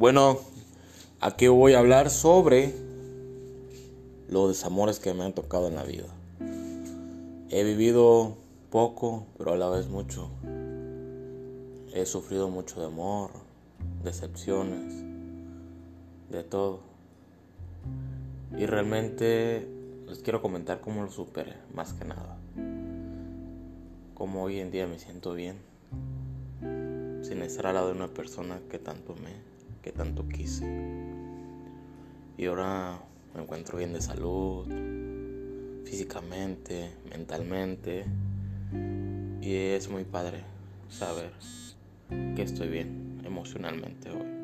Bueno, aquí voy a hablar sobre los desamores que me han tocado en la vida. He vivido poco, pero a la vez mucho. He sufrido mucho de amor, decepciones, de todo. Y realmente les quiero comentar cómo lo superé, más que nada. Cómo hoy en día me siento bien sin estar al lado de una persona que tanto me, que tanto quise. Y ahora me encuentro bien de salud, físicamente, mentalmente. Y es muy padre saber que estoy bien emocionalmente hoy.